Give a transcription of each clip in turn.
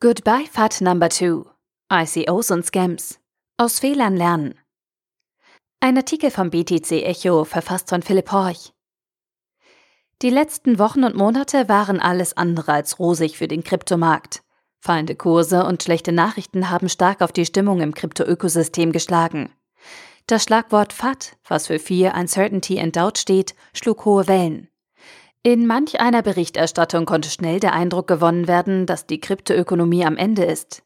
Goodbye FAT Number 2. ICOs und Scams. Aus Fehlern lernen. Ein Artikel vom BTC Echo, verfasst von Philipp Horch. Die letzten Wochen und Monate waren alles andere als rosig für den Kryptomarkt. Fallende Kurse und schlechte Nachrichten haben stark auf die Stimmung im Krypto-Ökosystem geschlagen. Das Schlagwort FAT, was für Fear, Uncertainty and Doubt steht, schlug hohe Wellen. In manch einer Berichterstattung konnte schnell der Eindruck gewonnen werden, dass die Kryptoökonomie am Ende ist.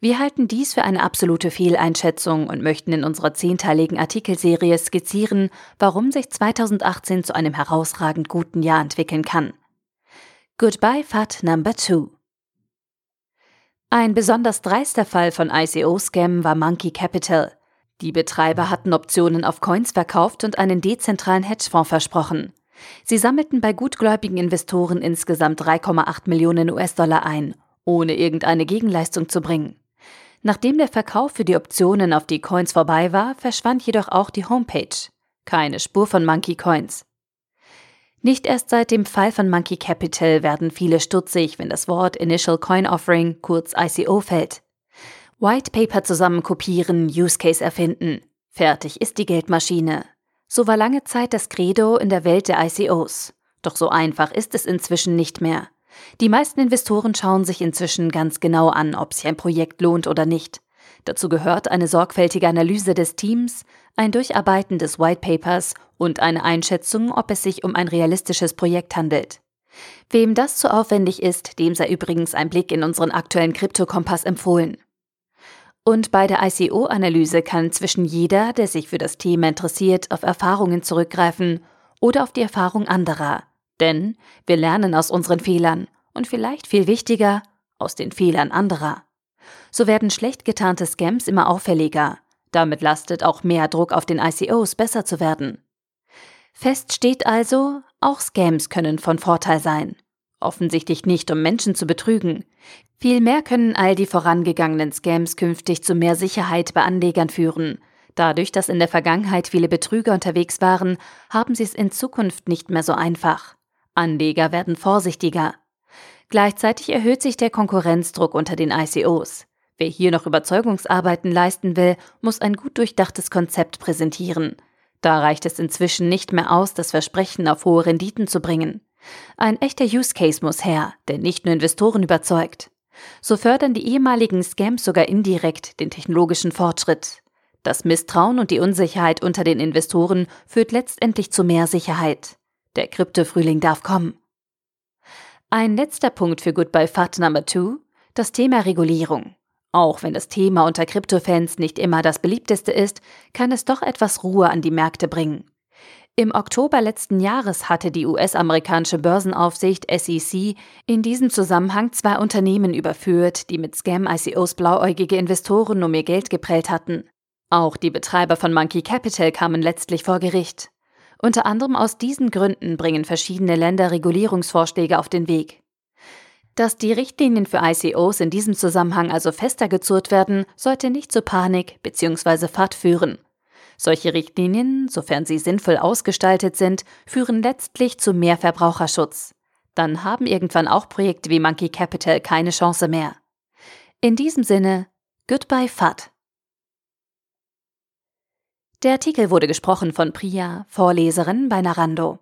Wir halten dies für eine absolute Fehleinschätzung und möchten in unserer zehnteiligen Artikelserie skizzieren, warum sich 2018 zu einem herausragend guten Jahr entwickeln kann. Goodbye FAT Number 2 Ein besonders dreister Fall von ICO-Scam war Monkey Capital. Die Betreiber hatten Optionen auf Coins verkauft und einen dezentralen Hedgefonds versprochen. Sie sammelten bei gutgläubigen Investoren insgesamt 3,8 Millionen US-Dollar ein, ohne irgendeine Gegenleistung zu bringen. Nachdem der Verkauf für die Optionen auf die Coins vorbei war, verschwand jedoch auch die Homepage. Keine Spur von Monkey Coins. Nicht erst seit dem Fall von Monkey Capital werden viele stutzig, wenn das Wort Initial Coin Offering, kurz ICO, fällt. White Paper zusammen kopieren, Use Case erfinden. Fertig ist die Geldmaschine. So war lange Zeit das Credo in der Welt der ICOs. Doch so einfach ist es inzwischen nicht mehr. Die meisten Investoren schauen sich inzwischen ganz genau an, ob sich ein Projekt lohnt oder nicht. Dazu gehört eine sorgfältige Analyse des Teams, ein Durcharbeiten des White Papers und eine Einschätzung, ob es sich um ein realistisches Projekt handelt. Wem das zu aufwendig ist, dem sei übrigens ein Blick in unseren aktuellen Kryptokompass empfohlen. Und bei der ICO-Analyse kann zwischen jeder, der sich für das Thema interessiert, auf Erfahrungen zurückgreifen oder auf die Erfahrung anderer. Denn wir lernen aus unseren Fehlern und vielleicht viel wichtiger, aus den Fehlern anderer. So werden schlecht getarnte Scams immer auffälliger. Damit lastet auch mehr Druck auf den ICOs, besser zu werden. Fest steht also, auch Scams können von Vorteil sein. Offensichtlich nicht, um Menschen zu betrügen. Vielmehr können all die vorangegangenen Scams künftig zu mehr Sicherheit bei Anlegern führen. Dadurch, dass in der Vergangenheit viele Betrüger unterwegs waren, haben sie es in Zukunft nicht mehr so einfach. Anleger werden vorsichtiger. Gleichzeitig erhöht sich der Konkurrenzdruck unter den ICOs. Wer hier noch Überzeugungsarbeiten leisten will, muss ein gut durchdachtes Konzept präsentieren. Da reicht es inzwischen nicht mehr aus, das Versprechen auf hohe Renditen zu bringen. Ein echter Use Case muss her, der nicht nur Investoren überzeugt. So fördern die ehemaligen Scams sogar indirekt den technologischen Fortschritt. Das Misstrauen und die Unsicherheit unter den Investoren führt letztendlich zu mehr Sicherheit. Der Kryptofrühling darf kommen. Ein letzter Punkt für Goodbye FAT Number 2, das Thema Regulierung. Auch wenn das Thema unter Kryptofans nicht immer das beliebteste ist, kann es doch etwas Ruhe an die Märkte bringen. Im Oktober letzten Jahres hatte die US-amerikanische Börsenaufsicht SEC in diesem Zusammenhang zwei Unternehmen überführt, die mit Scam-ICOs blauäugige Investoren um ihr Geld geprellt hatten. Auch die Betreiber von Monkey Capital kamen letztlich vor Gericht. Unter anderem aus diesen Gründen bringen verschiedene Länder Regulierungsvorschläge auf den Weg. Dass die Richtlinien für ICOs in diesem Zusammenhang also fester gezurrt werden, sollte nicht zu Panik bzw. Fahrt führen. Solche Richtlinien, sofern sie sinnvoll ausgestaltet sind, führen letztlich zu mehr Verbraucherschutz. Dann haben irgendwann auch Projekte wie Monkey Capital keine Chance mehr. In diesem Sinne, goodbye FAT. Der Artikel wurde gesprochen von Priya, Vorleserin bei Narando.